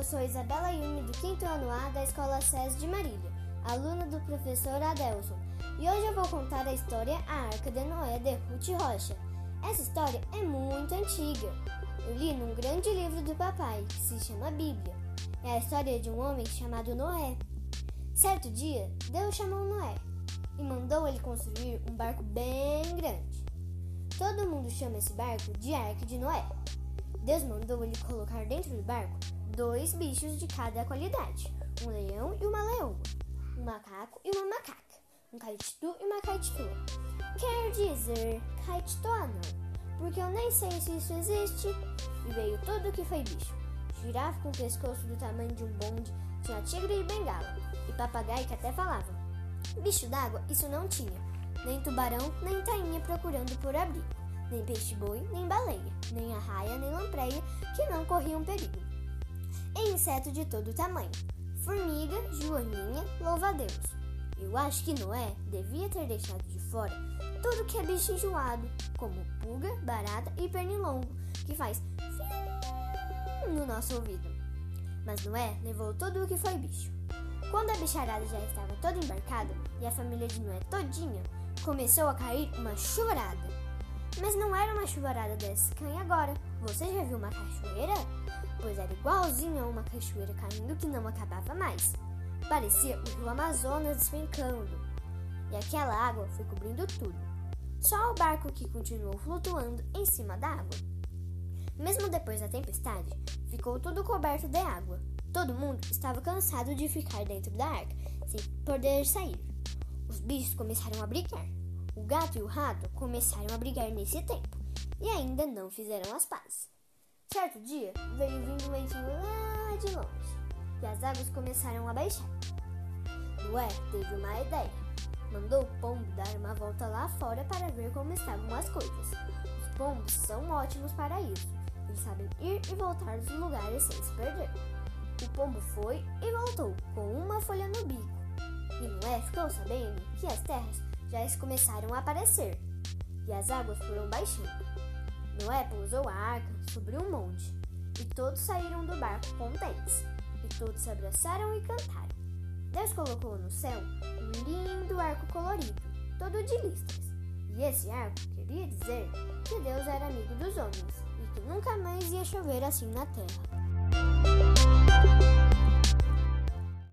eu sou Isabela Yumi, do 5 ano A da Escola SES de Marília, aluna do professor Adelson. E hoje eu vou contar a história A Arca de Noé de Ruth Rocha. Essa história é muito antiga. Eu li num grande livro do papai, que se chama Bíblia. É a história de um homem chamado Noé. Certo dia, Deus chamou Noé e mandou ele construir um barco bem grande. Todo mundo chama esse barco de Arca de Noé. Deus mandou ele colocar dentro do barco dois bichos de cada qualidade: um leão e uma leoa, um macaco e uma macaca, um caititu e uma caititua. Quer dizer, caititua não, porque eu nem sei se isso existe. E veio tudo o que foi bicho: girafa com pescoço do tamanho de um bonde, tinha tigre e bengala, e papagaio que até falava. Bicho d'água, isso não tinha, nem tubarão, nem tainha procurando por abrigo nem peixe-boi, nem baleia, nem arraia, nem lampreia, que não corriam perigo. E inseto de todo tamanho, formiga, joaninha, louva-a-Deus. Eu acho que Noé devia ter deixado de fora tudo que é bicho enjoado, como pulga, barata e pernilongo, que faz no nosso ouvido. Mas Noé levou tudo o que foi bicho. Quando a bicharada já estava toda embarcada e a família de Noé todinha, começou a cair uma chuvarada. Mas não era uma chuvarada dessa cai agora. Você já viu uma cachoeira? Pois era igualzinho a uma cachoeira caindo que não acabava mais. Parecia o rio Amazonas despencando. E aquela água foi cobrindo tudo. Só o barco que continuou flutuando em cima da água. Mesmo depois da tempestade, ficou tudo coberto de água. Todo mundo estava cansado de ficar dentro da arca, sem poder sair. Os bichos começaram a brincar. O gato e o rato começaram a brigar nesse tempo e ainda não fizeram as pazes. Certo dia, veio vindo um ventinho lá de longe e as águas começaram a baixar. Noé teve uma ideia. Mandou o pombo dar uma volta lá fora para ver como estavam as coisas. Os pombos são ótimos para isso. Eles sabem ir e voltar dos lugares sem se perder. O pombo foi e voltou com uma folha no bico. E Noé ficou sabendo que as terras já começaram a aparecer e as águas foram baixando. Noé pousou a arca sobre um monte e todos saíram do barco contentes e todos se abraçaram e cantaram. Deus colocou no céu um lindo arco colorido, todo de listras. E esse arco queria dizer que Deus era amigo dos homens e que nunca mais ia chover assim na terra.